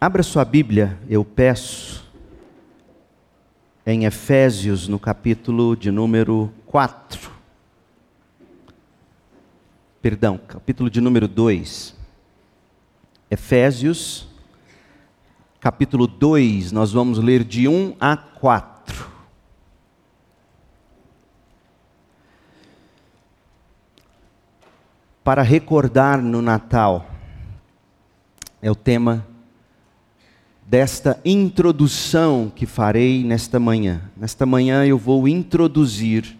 Abra sua Bíblia, eu peço, em Efésios, no capítulo de número 4. Perdão, capítulo de número 2. Efésios, capítulo 2, nós vamos ler de 1 a 4. Para recordar no Natal, é o tema desta introdução que farei nesta manhã. Nesta manhã eu vou introduzir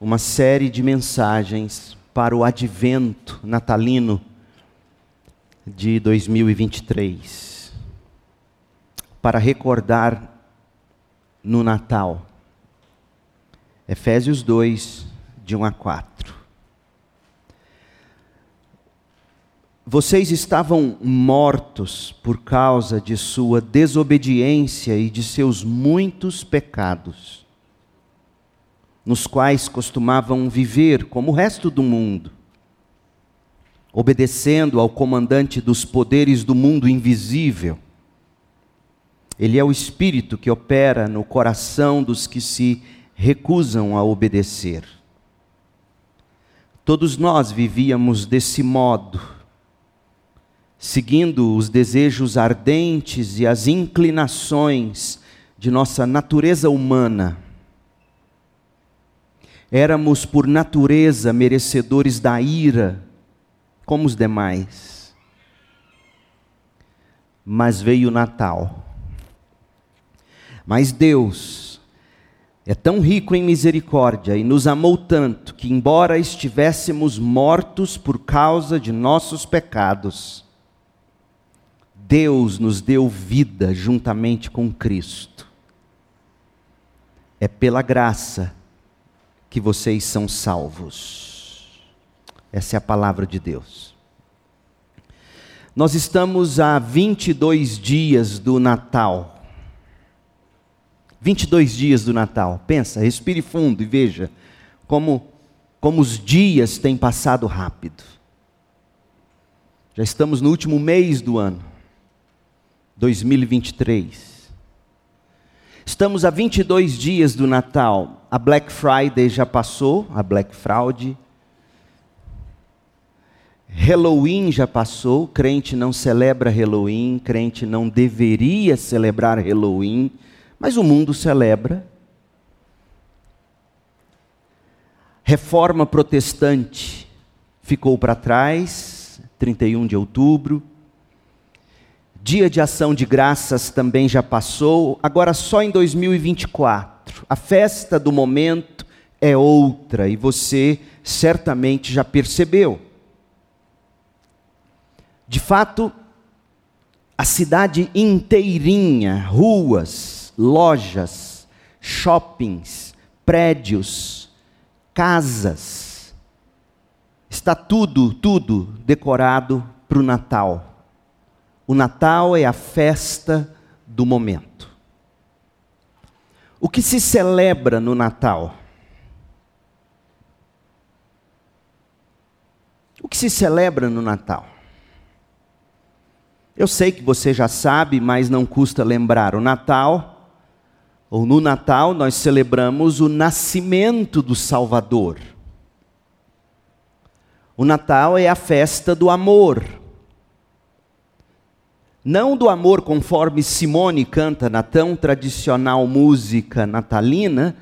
uma série de mensagens para o advento natalino de 2023. Para recordar no Natal. Efésios 2, de 1 a 4. Vocês estavam mortos por causa de sua desobediência e de seus muitos pecados, nos quais costumavam viver como o resto do mundo, obedecendo ao comandante dos poderes do mundo invisível. Ele é o espírito que opera no coração dos que se recusam a obedecer. Todos nós vivíamos desse modo seguindo os desejos ardentes e as inclinações de nossa natureza humana. Éramos, por natureza, merecedores da ira, como os demais. Mas veio o Natal. Mas Deus é tão rico em misericórdia e nos amou tanto que, embora estivéssemos mortos por causa de nossos pecados, Deus nos deu vida juntamente com Cristo. É pela graça que vocês são salvos. Essa é a palavra de Deus. Nós estamos a 22 dias do Natal. 22 dias do Natal. Pensa, respire fundo e veja como, como os dias têm passado rápido. Já estamos no último mês do ano. 2023. Estamos a 22 dias do Natal. A Black Friday já passou, a Black Fraud. Halloween já passou, crente não celebra Halloween, crente não deveria celebrar Halloween, mas o mundo celebra. Reforma protestante ficou para trás, 31 de outubro. Dia de ação de graças também já passou, agora só em 2024. A festa do momento é outra e você certamente já percebeu. De fato, a cidade inteirinha, ruas, lojas, shoppings, prédios, casas, está tudo, tudo decorado para o Natal. O Natal é a festa do momento. O que se celebra no Natal? O que se celebra no Natal? Eu sei que você já sabe, mas não custa lembrar. O Natal, ou no Natal, nós celebramos o nascimento do Salvador. O Natal é a festa do amor não do amor conforme Simone canta na tão tradicional música natalina.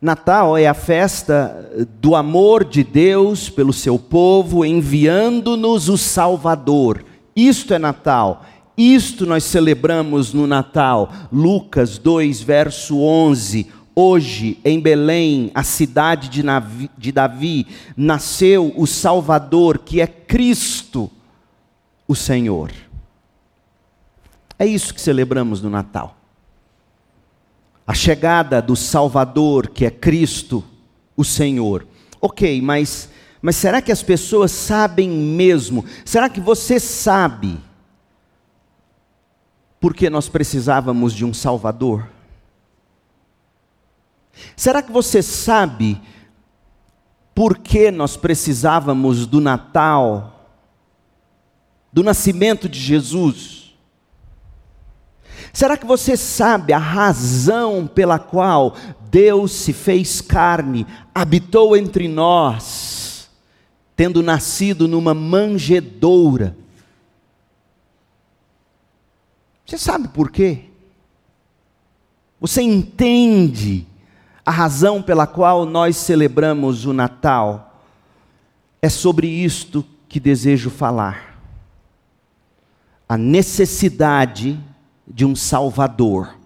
Natal é a festa do amor de Deus pelo seu povo, enviando-nos o Salvador. Isto é Natal. Isto nós celebramos no Natal. Lucas 2, verso 11. Hoje, em Belém, a cidade de, Navi, de Davi, nasceu o Salvador, que é Cristo, o Senhor. É isso que celebramos no Natal. A chegada do Salvador, que é Cristo, o Senhor. Ok, mas, mas será que as pessoas sabem mesmo? Será que você sabe porque nós precisávamos de um Salvador? Será que você sabe por que nós precisávamos do Natal? do nascimento de Jesus? Será que você sabe a razão pela qual Deus se fez carne, habitou entre nós, tendo nascido numa manjedoura? Você sabe por quê? Você entende a razão pela qual nós celebramos o Natal? É sobre isto que desejo falar. A necessidade de um Salvador.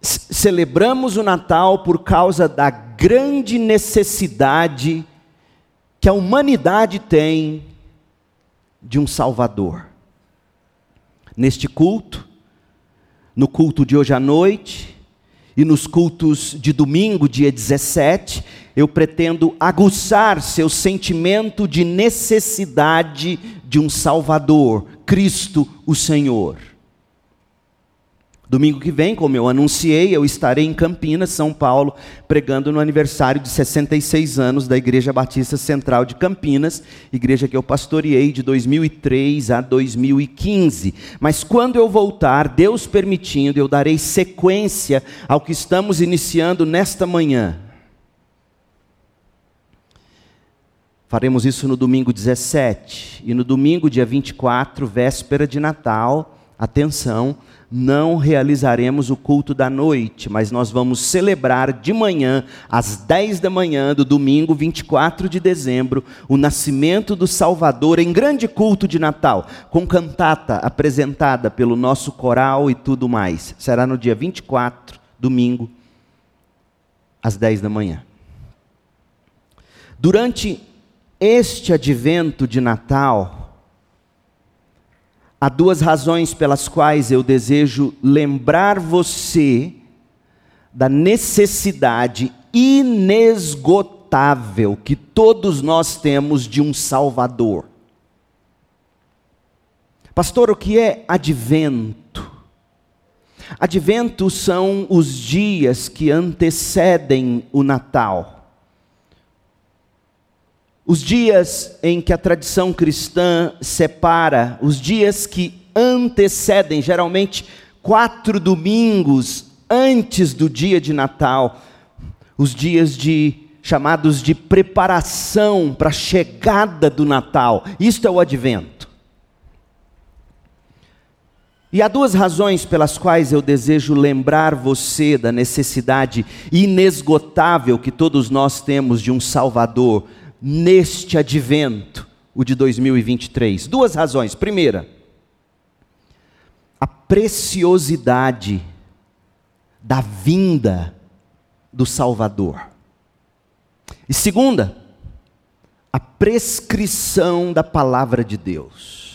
Celebramos o Natal por causa da grande necessidade que a humanidade tem de um Salvador neste culto, no culto de hoje à noite e nos cultos de domingo, dia 17, eu pretendo aguçar seu sentimento de necessidade de um Salvador, Cristo o Senhor. Domingo que vem, como eu anunciei, eu estarei em Campinas, São Paulo, pregando no aniversário de 66 anos da Igreja Batista Central de Campinas, igreja que eu pastoreei de 2003 a 2015. Mas quando eu voltar, Deus permitindo, eu darei sequência ao que estamos iniciando nesta manhã. Faremos isso no domingo 17 e no domingo, dia 24, véspera de Natal. Atenção, não realizaremos o culto da noite, mas nós vamos celebrar de manhã, às 10 da manhã do domingo 24 de dezembro, o nascimento do Salvador em grande culto de Natal, com cantata apresentada pelo nosso coral e tudo mais. Será no dia 24, domingo, às 10 da manhã. Durante este advento de Natal, Há duas razões pelas quais eu desejo lembrar você da necessidade inesgotável que todos nós temos de um Salvador. Pastor, o que é advento? Advento são os dias que antecedem o Natal. Os dias em que a tradição cristã separa, os dias que antecedem, geralmente quatro domingos antes do dia de Natal, os dias de chamados de preparação para a chegada do Natal. Isto é o advento. E há duas razões pelas quais eu desejo lembrar você da necessidade inesgotável que todos nós temos de um Salvador neste advento, o de 2023? Duas razões. Primeira, a preciosidade da vinda do Salvador. E segunda, a prescrição da palavra de Deus.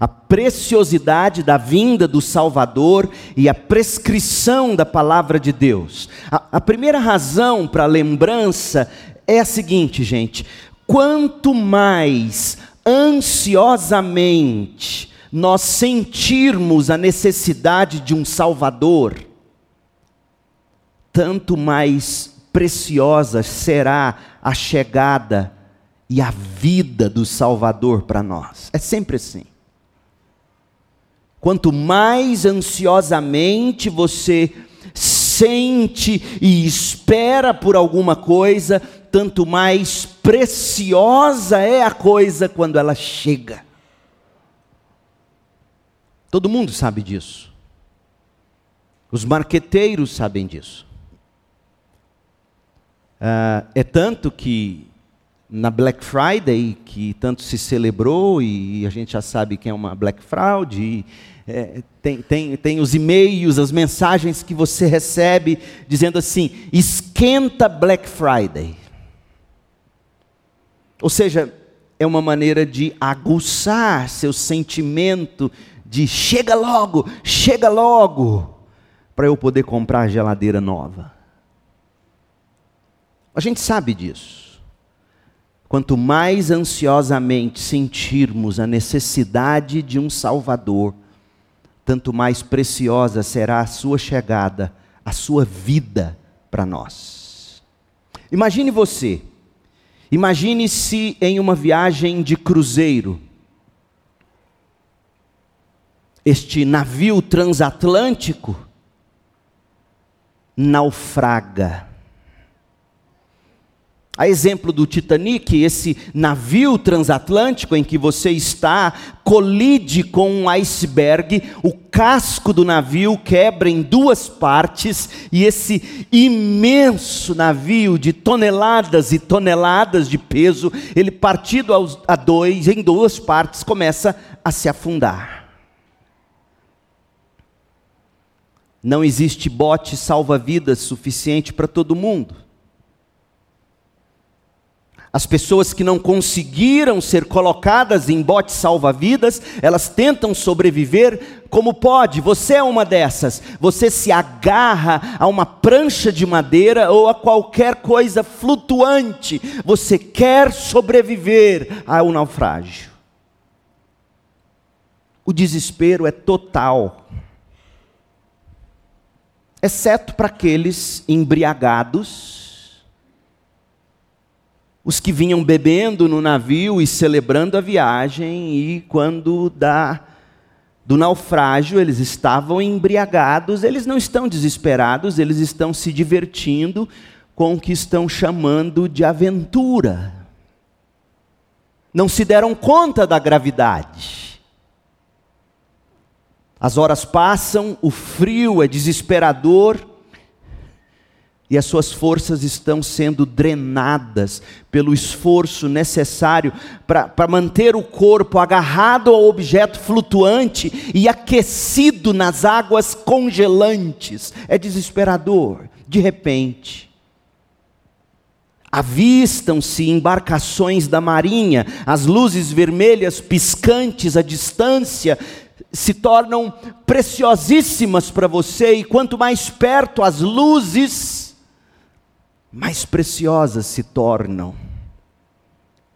A preciosidade da vinda do Salvador e a prescrição da palavra de Deus. A, a primeira razão para a lembrança é a seguinte, gente: quanto mais ansiosamente nós sentirmos a necessidade de um Salvador, tanto mais preciosa será a chegada e a vida do Salvador para nós. É sempre assim. Quanto mais ansiosamente você sente e espera por alguma coisa, tanto mais preciosa é a coisa quando ela chega. Todo mundo sabe disso. Os marqueteiros sabem disso. Uh, é tanto que na Black Friday, que tanto se celebrou, e a gente já sabe que é uma Black Fraud, e, é, tem, tem, tem os e-mails, as mensagens que você recebe dizendo assim: esquenta Black Friday. Ou seja, é uma maneira de aguçar seu sentimento de chega logo, chega logo, para eu poder comprar geladeira nova. A gente sabe disso. Quanto mais ansiosamente sentirmos a necessidade de um Salvador, tanto mais preciosa será a sua chegada, a sua vida para nós. Imagine você Imagine-se em uma viagem de cruzeiro. Este navio transatlântico naufraga. A exemplo do Titanic, esse navio transatlântico em que você está colide com um iceberg, o casco do navio quebra em duas partes e esse imenso navio de toneladas e toneladas de peso, ele partido a dois, em duas partes, começa a se afundar. Não existe bote salva-vidas suficiente para todo mundo. As pessoas que não conseguiram ser colocadas em bote salva-vidas, elas tentam sobreviver como pode. Você é uma dessas. Você se agarra a uma prancha de madeira ou a qualquer coisa flutuante. Você quer sobreviver ao naufrágio. O desespero é total. Exceto para aqueles embriagados os que vinham bebendo no navio e celebrando a viagem, e quando da, do naufrágio eles estavam embriagados, eles não estão desesperados, eles estão se divertindo com o que estão chamando de aventura. Não se deram conta da gravidade. As horas passam, o frio é desesperador, e as suas forças estão sendo drenadas pelo esforço necessário para manter o corpo agarrado ao objeto flutuante e aquecido nas águas congelantes. É desesperador. De repente, avistam-se embarcações da marinha, as luzes vermelhas piscantes à distância se tornam preciosíssimas para você, e quanto mais perto as luzes, mais preciosas se tornam.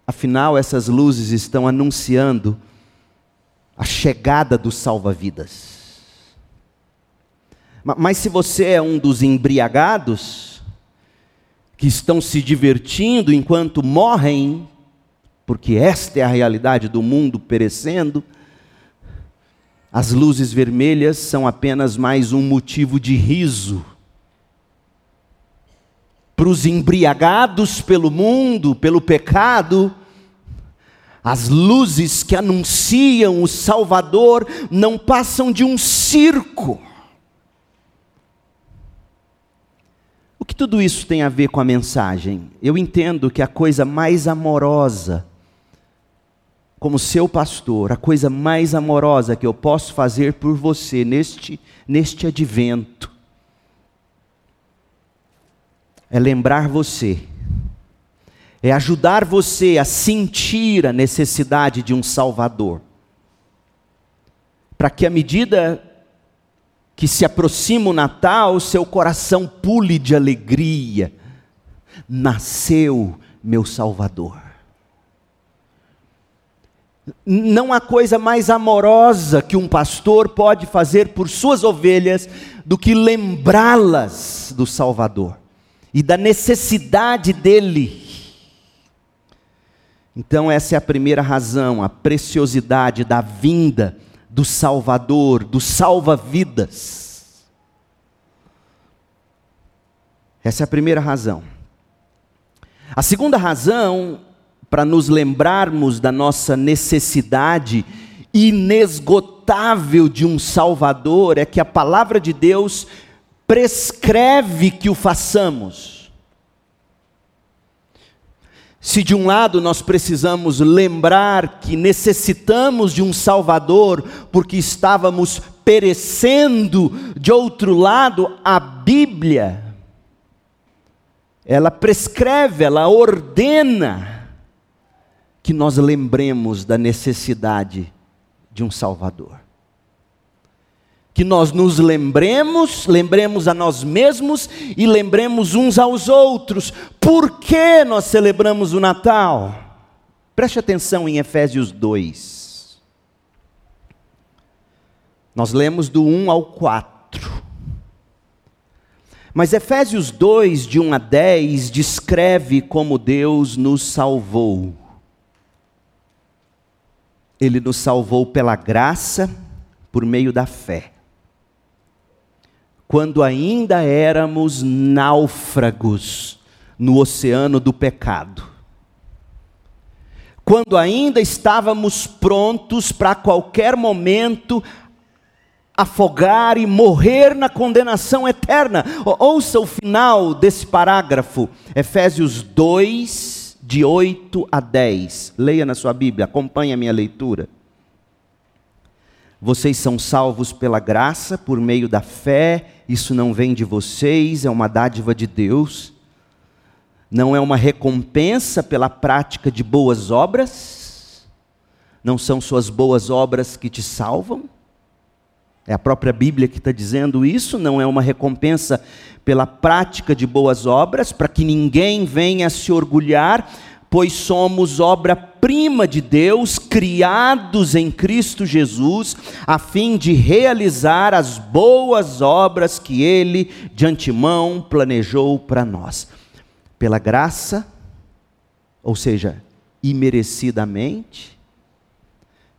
Afinal, essas luzes estão anunciando a chegada do salva-vidas. Mas se você é um dos embriagados, que estão se divertindo enquanto morrem, porque esta é a realidade do mundo perecendo, as luzes vermelhas são apenas mais um motivo de riso para os embriagados pelo mundo, pelo pecado, as luzes que anunciam o Salvador não passam de um circo. O que tudo isso tem a ver com a mensagem? Eu entendo que a coisa mais amorosa, como seu pastor, a coisa mais amorosa que eu posso fazer por você neste, neste advento, é lembrar você, é ajudar você a sentir a necessidade de um Salvador, para que à medida que se aproxima o Natal, seu coração pule de alegria. Nasceu meu Salvador. Não há coisa mais amorosa que um pastor pode fazer por suas ovelhas do que lembrá-las do Salvador e da necessidade dele. Então, essa é a primeira razão, a preciosidade da vinda do Salvador, do salva-vidas. Essa é a primeira razão. A segunda razão, para nos lembrarmos da nossa necessidade inesgotável de um Salvador, é que a palavra de Deus prescreve que o façamos. Se de um lado nós precisamos lembrar que necessitamos de um Salvador, porque estávamos perecendo, de outro lado, a Bíblia, ela prescreve, ela ordena que nós lembremos da necessidade de um Salvador que nós nos lembremos, lembremos a nós mesmos e lembremos uns aos outros. Por que nós celebramos o Natal? Preste atenção em Efésios 2. Nós lemos do 1 ao 4. Mas Efésios 2, de 1 a 10, descreve como Deus nos salvou. Ele nos salvou pela graça, por meio da fé. Quando ainda éramos náufragos no oceano do pecado. Quando ainda estávamos prontos para qualquer momento afogar e morrer na condenação eterna. Ouça o final desse parágrafo, Efésios 2, de 8 a 10. Leia na sua Bíblia, acompanhe a minha leitura. Vocês são salvos pela graça, por meio da fé, isso não vem de vocês, é uma dádiva de Deus. Não é uma recompensa pela prática de boas obras, não são suas boas obras que te salvam, é a própria Bíblia que está dizendo isso, não é uma recompensa pela prática de boas obras, para que ninguém venha se orgulhar, pois somos obra-prima de Deus, criados em Cristo Jesus, a fim de realizar as boas obras que Ele de antemão planejou para nós. Pela graça, ou seja, imerecidamente,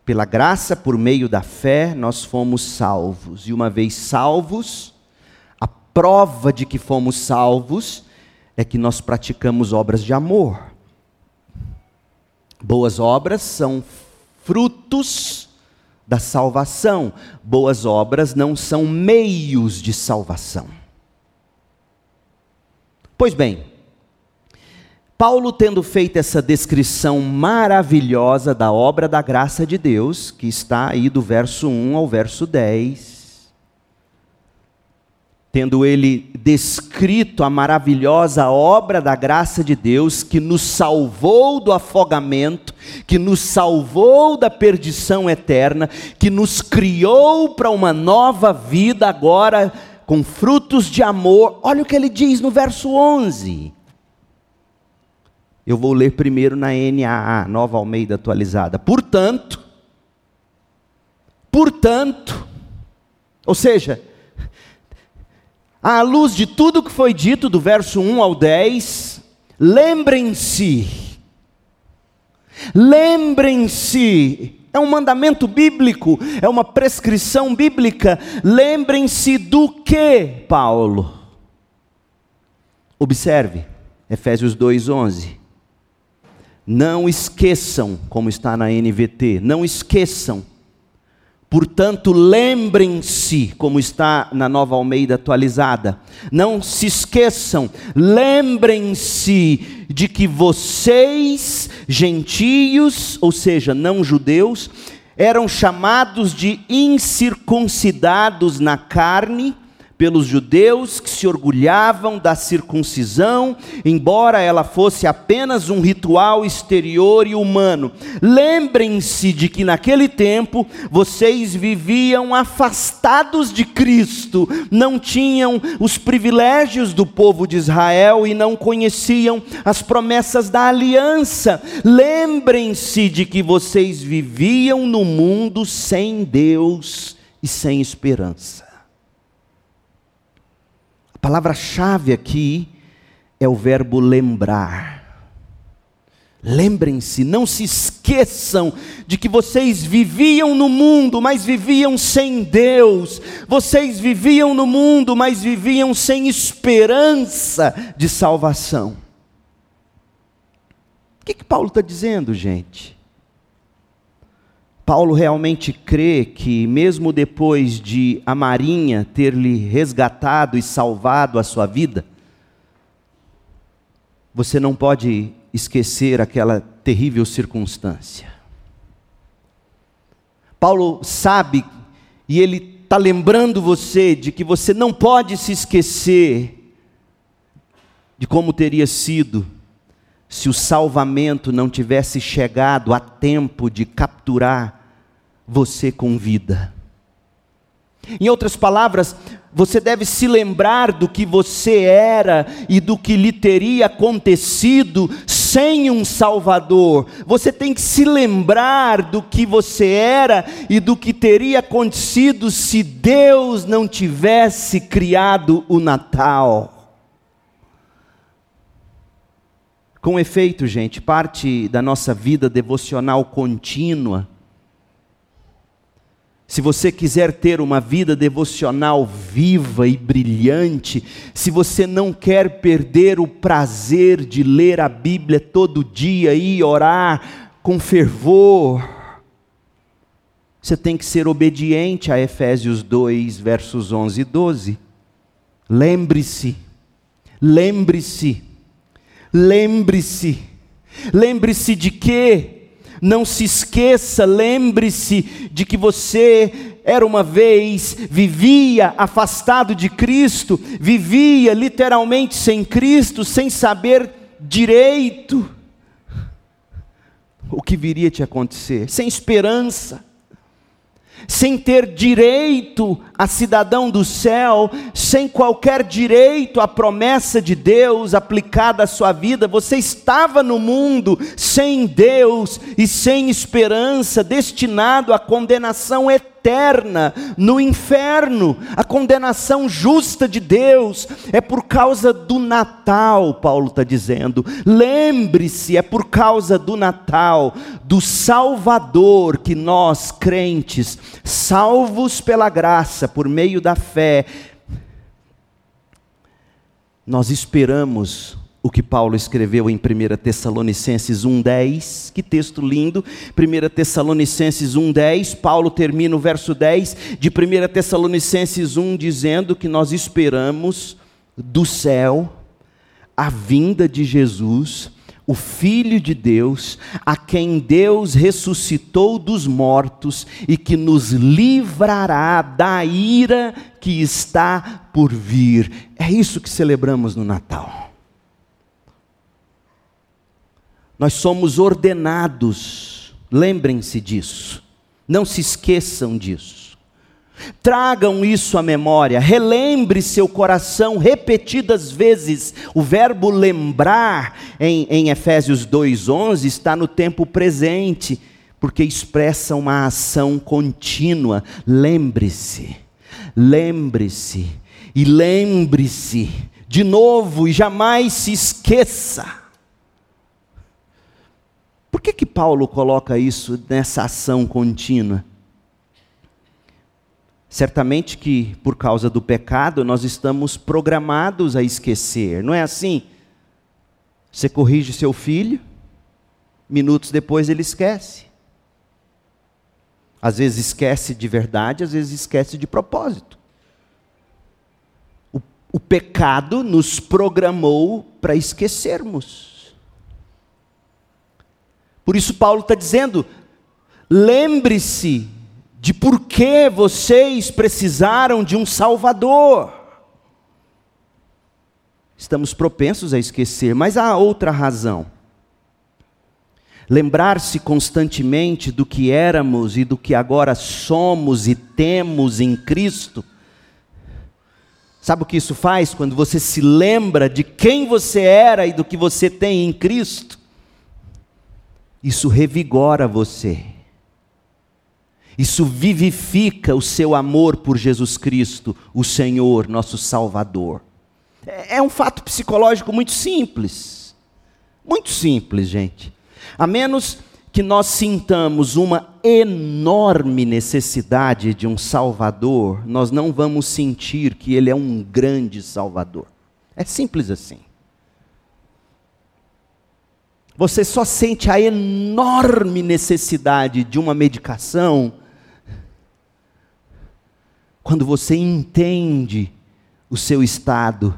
pela graça, por meio da fé, nós fomos salvos. E uma vez salvos, a prova de que fomos salvos é que nós praticamos obras de amor. Boas obras são frutos da salvação. Boas obras não são meios de salvação. Pois bem, Paulo, tendo feito essa descrição maravilhosa da obra da graça de Deus, que está aí do verso 1 ao verso 10, tendo ele descrito a maravilhosa obra da graça de Deus, que nos salvou do afogamento, que nos salvou da perdição eterna, que nos criou para uma nova vida agora com frutos de amor. Olha o que ele diz no verso 11 eu vou ler primeiro na NAA, Nova Almeida Atualizada. Portanto, portanto, ou seja, à luz de tudo que foi dito do verso 1 ao 10, lembrem-se, lembrem-se, é um mandamento bíblico, é uma prescrição bíblica, lembrem-se do que, Paulo? Observe, Efésios 2,11. Não esqueçam, como está na NVT, não esqueçam. Portanto, lembrem-se, como está na Nova Almeida atualizada. Não se esqueçam, lembrem-se de que vocês, gentios, ou seja, não judeus, eram chamados de incircuncidados na carne pelos judeus que se orgulhavam da circuncisão, embora ela fosse apenas um ritual exterior e humano. Lembrem-se de que naquele tempo vocês viviam afastados de Cristo, não tinham os privilégios do povo de Israel e não conheciam as promessas da aliança. Lembrem-se de que vocês viviam no mundo sem Deus e sem esperança. Palavra-chave aqui é o verbo lembrar. Lembrem-se, não se esqueçam de que vocês viviam no mundo, mas viviam sem Deus. Vocês viviam no mundo, mas viviam sem esperança de salvação. O que, que Paulo está dizendo, gente? Paulo realmente crê que, mesmo depois de a Marinha ter lhe resgatado e salvado a sua vida, você não pode esquecer aquela terrível circunstância. Paulo sabe, e ele está lembrando você de que você não pode se esquecer de como teria sido se o salvamento não tivesse chegado a tempo de capturar você com vida. Em outras palavras, você deve se lembrar do que você era e do que lhe teria acontecido sem um Salvador. Você tem que se lembrar do que você era e do que teria acontecido se Deus não tivesse criado o Natal. Com efeito, gente, parte da nossa vida devocional contínua se você quiser ter uma vida devocional viva e brilhante, se você não quer perder o prazer de ler a Bíblia todo dia e orar com fervor, você tem que ser obediente a Efésios 2, versos 11 e 12. Lembre-se, lembre-se, lembre-se, lembre-se de quê? Não se esqueça, lembre-se de que você era uma vez, vivia afastado de Cristo, vivia literalmente sem Cristo, sem saber direito o que viria te acontecer, sem esperança sem ter direito a cidadão do céu, sem qualquer direito à promessa de Deus aplicada à sua vida, você estava no mundo sem Deus e sem esperança, destinado à condenação eterna eterna no inferno. A condenação justa de Deus é por causa do Natal, Paulo está dizendo. Lembre-se, é por causa do Natal, do Salvador, que nós, crentes, salvos pela graça, por meio da fé, nós esperamos o que Paulo escreveu em 1 Tessalonicenses 1,10. Que texto lindo! 1 Tessalonicenses 1,10. Paulo termina o verso 10 de 1 Tessalonicenses 1 dizendo que nós esperamos do céu a vinda de Jesus, o Filho de Deus, a quem Deus ressuscitou dos mortos e que nos livrará da ira que está por vir. É isso que celebramos no Natal. Nós somos ordenados, lembrem-se disso, não se esqueçam disso. Tragam isso à memória, relembre seu coração repetidas vezes. O verbo lembrar em, em Efésios 2,11 está no tempo presente, porque expressa uma ação contínua. Lembre-se, lembre-se, e lembre-se de novo, e jamais se esqueça. Por que, que Paulo coloca isso nessa ação contínua? Certamente que por causa do pecado nós estamos programados a esquecer, não é assim? Você corrige seu filho, minutos depois ele esquece. Às vezes esquece de verdade, às vezes esquece de propósito. O, o pecado nos programou para esquecermos. Por isso, Paulo está dizendo: lembre-se de por que vocês precisaram de um Salvador. Estamos propensos a esquecer, mas há outra razão. Lembrar-se constantemente do que éramos e do que agora somos e temos em Cristo. Sabe o que isso faz quando você se lembra de quem você era e do que você tem em Cristo? Isso revigora você. Isso vivifica o seu amor por Jesus Cristo, o Senhor, nosso Salvador. É, é um fato psicológico muito simples. Muito simples, gente. A menos que nós sintamos uma enorme necessidade de um Salvador, nós não vamos sentir que Ele é um grande Salvador. É simples assim. Você só sente a enorme necessidade de uma medicação quando você entende o seu estado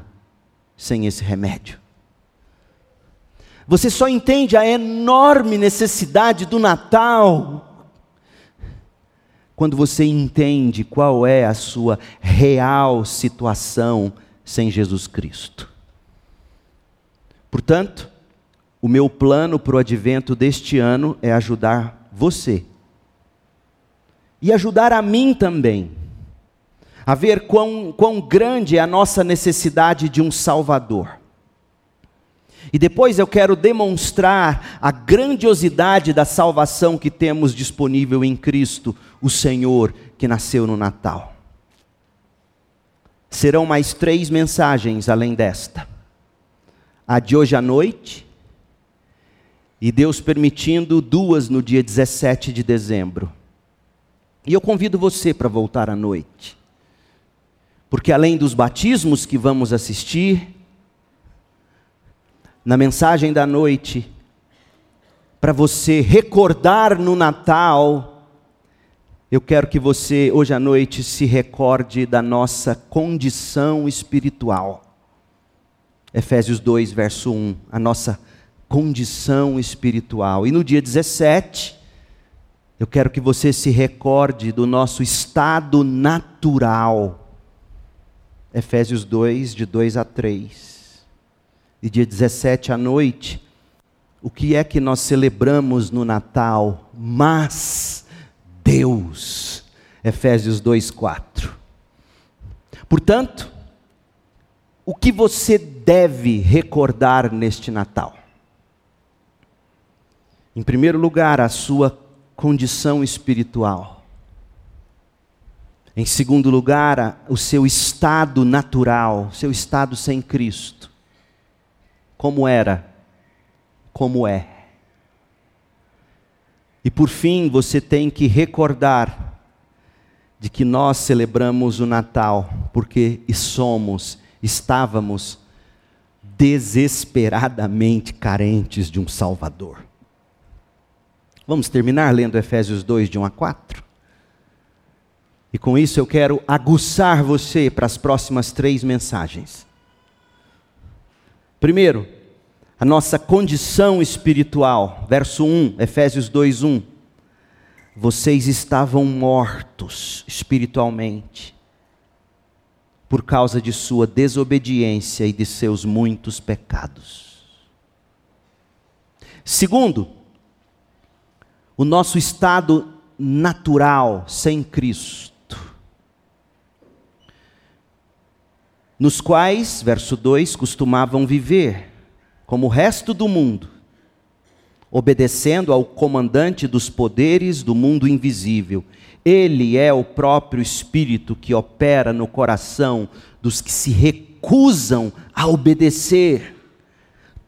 sem esse remédio. Você só entende a enorme necessidade do Natal quando você entende qual é a sua real situação sem Jesus Cristo. Portanto, o meu plano para o advento deste ano é ajudar você. E ajudar a mim também. A ver quão, quão grande é a nossa necessidade de um Salvador. E depois eu quero demonstrar a grandiosidade da salvação que temos disponível em Cristo, o Senhor que nasceu no Natal. Serão mais três mensagens além desta: a de hoje à noite, e Deus permitindo, duas no dia 17 de dezembro. E eu convido você para voltar à noite, porque além dos batismos que vamos assistir, na mensagem da noite, para você recordar no Natal, eu quero que você, hoje à noite, se recorde da nossa condição espiritual. Efésios 2, verso 1, a nossa condição espiritual. E no dia 17, eu quero que você se recorde do nosso estado natural. Efésios 2, de 2 a 3 e dia 17 à noite, o que é que nós celebramos no Natal? Mas Deus. Efésios 2:4. Portanto, o que você deve recordar neste Natal? Em primeiro lugar, a sua condição espiritual. Em segundo lugar, o seu estado natural, seu estado sem Cristo como era, como é. E por fim, você tem que recordar de que nós celebramos o Natal porque somos, estávamos desesperadamente carentes de um Salvador. Vamos terminar lendo Efésios 2, de 1 a 4? E com isso eu quero aguçar você para as próximas três mensagens. Primeiro, a nossa condição espiritual. Verso 1, Efésios 2, 1. Vocês estavam mortos espiritualmente por causa de sua desobediência e de seus muitos pecados. Segundo, o nosso estado natural sem Cristo. nos quais, verso 2, costumavam viver, como o resto do mundo, obedecendo ao comandante dos poderes do mundo invisível. Ele é o próprio Espírito que opera no coração dos que se recusam a obedecer.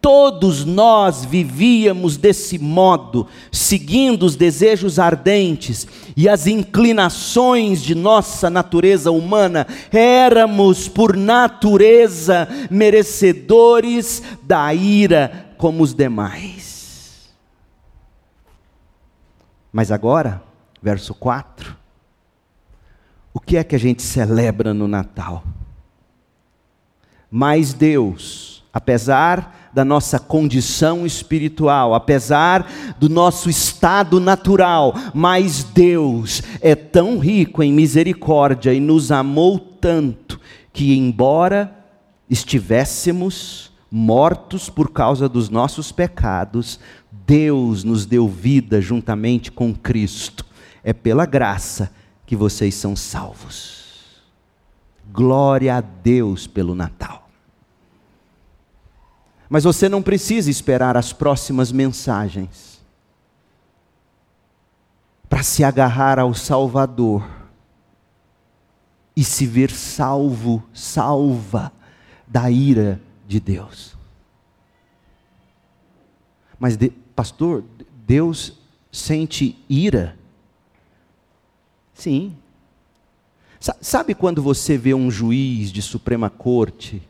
Todos nós vivíamos desse modo, seguindo os desejos ardentes e as inclinações de nossa natureza humana. Éramos, por natureza, merecedores da ira como os demais. Mas agora, verso 4, o que é que a gente celebra no Natal? Mas Deus, apesar da nossa condição espiritual, apesar do nosso estado natural, mas Deus é tão rico em misericórdia e nos amou tanto que, embora estivéssemos mortos por causa dos nossos pecados, Deus nos deu vida juntamente com Cristo. É pela graça que vocês são salvos. Glória a Deus pelo Natal. Mas você não precisa esperar as próximas mensagens para se agarrar ao Salvador e se ver salvo, salva da ira de Deus. Mas, de, pastor, Deus sente ira? Sim. Sabe quando você vê um juiz de Suprema Corte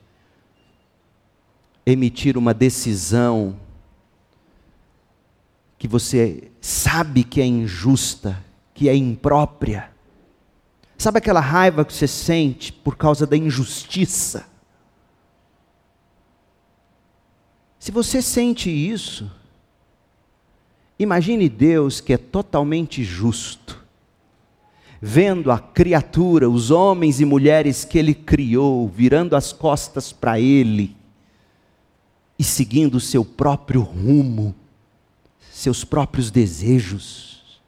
emitir uma decisão que você sabe que é injusta, que é imprópria. Sabe aquela raiva que você sente por causa da injustiça? Se você sente isso, imagine Deus que é totalmente justo, vendo a criatura, os homens e mulheres que Ele criou, virando as costas para Ele, e seguindo o seu próprio rumo, seus próprios desejos.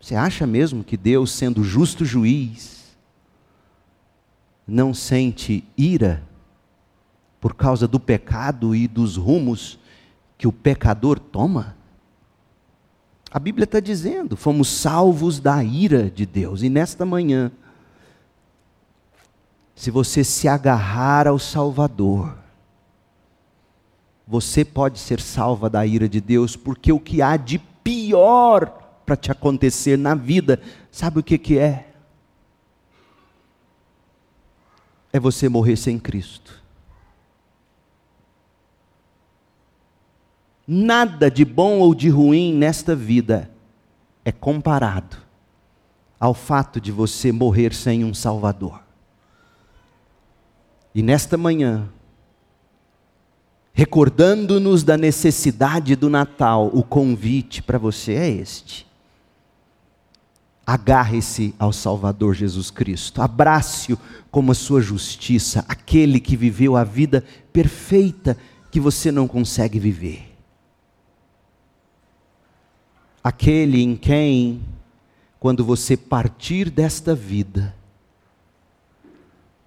Você acha mesmo que Deus, sendo justo juiz, não sente ira por causa do pecado e dos rumos que o pecador toma? A Bíblia está dizendo: fomos salvos da ira de Deus. E nesta manhã, se você se agarrar ao Salvador, você pode ser salva da ira de Deus, porque o que há de pior para te acontecer na vida, sabe o que, que é? É você morrer sem Cristo. Nada de bom ou de ruim nesta vida é comparado ao fato de você morrer sem um Salvador. E nesta manhã, recordando-nos da necessidade do Natal, o convite para você é este. Agarre-se ao Salvador Jesus Cristo, abrace-o como a sua justiça, aquele que viveu a vida perfeita que você não consegue viver. Aquele em quem, quando você partir desta vida,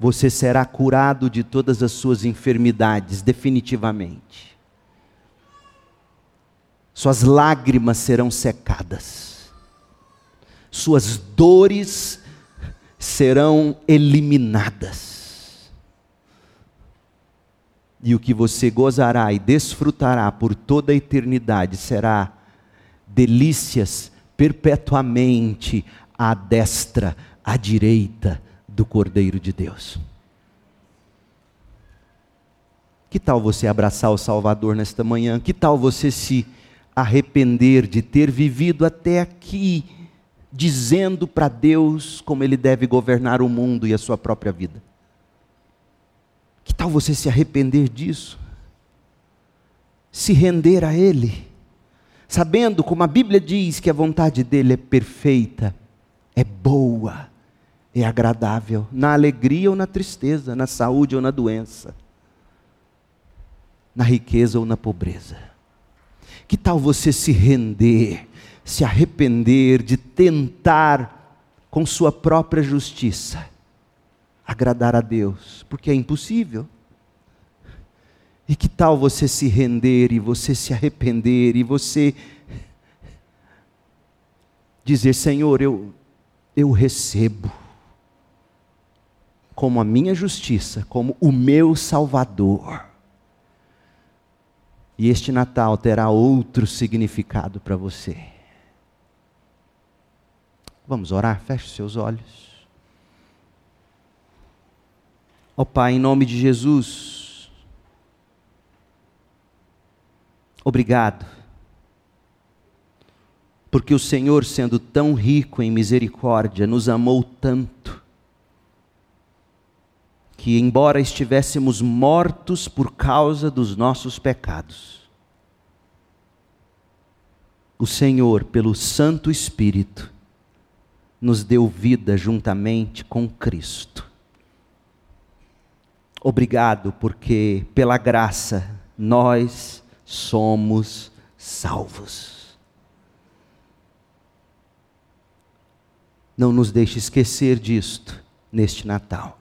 você será curado de todas as suas enfermidades, definitivamente. Suas lágrimas serão secadas, suas dores serão eliminadas. E o que você gozará e desfrutará por toda a eternidade será delícias perpetuamente à destra, à direita do Cordeiro de Deus. Que tal você abraçar o Salvador nesta manhã? Que tal você se arrepender de ter vivido até aqui dizendo para Deus como ele deve governar o mundo e a sua própria vida? Que tal você se arrepender disso? Se render a Ele, sabendo como a Bíblia diz que a vontade dele é perfeita, é boa é agradável, na alegria ou na tristeza, na saúde ou na doença, na riqueza ou na pobreza. Que tal você se render, se arrepender de tentar, com sua própria justiça, agradar a Deus, porque é impossível. E que tal você se render e você se arrepender e você dizer: Senhor, eu, eu recebo como a minha justiça, como o meu Salvador. E este Natal terá outro significado para você. Vamos orar? Feche seus olhos. Ó oh, Pai, em nome de Jesus, obrigado, porque o Senhor, sendo tão rico em misericórdia, nos amou tanto que, embora estivéssemos mortos por causa dos nossos pecados, o Senhor, pelo Santo Espírito, nos deu vida juntamente com Cristo. Obrigado, porque pela graça nós somos salvos. Não nos deixe esquecer disto neste Natal.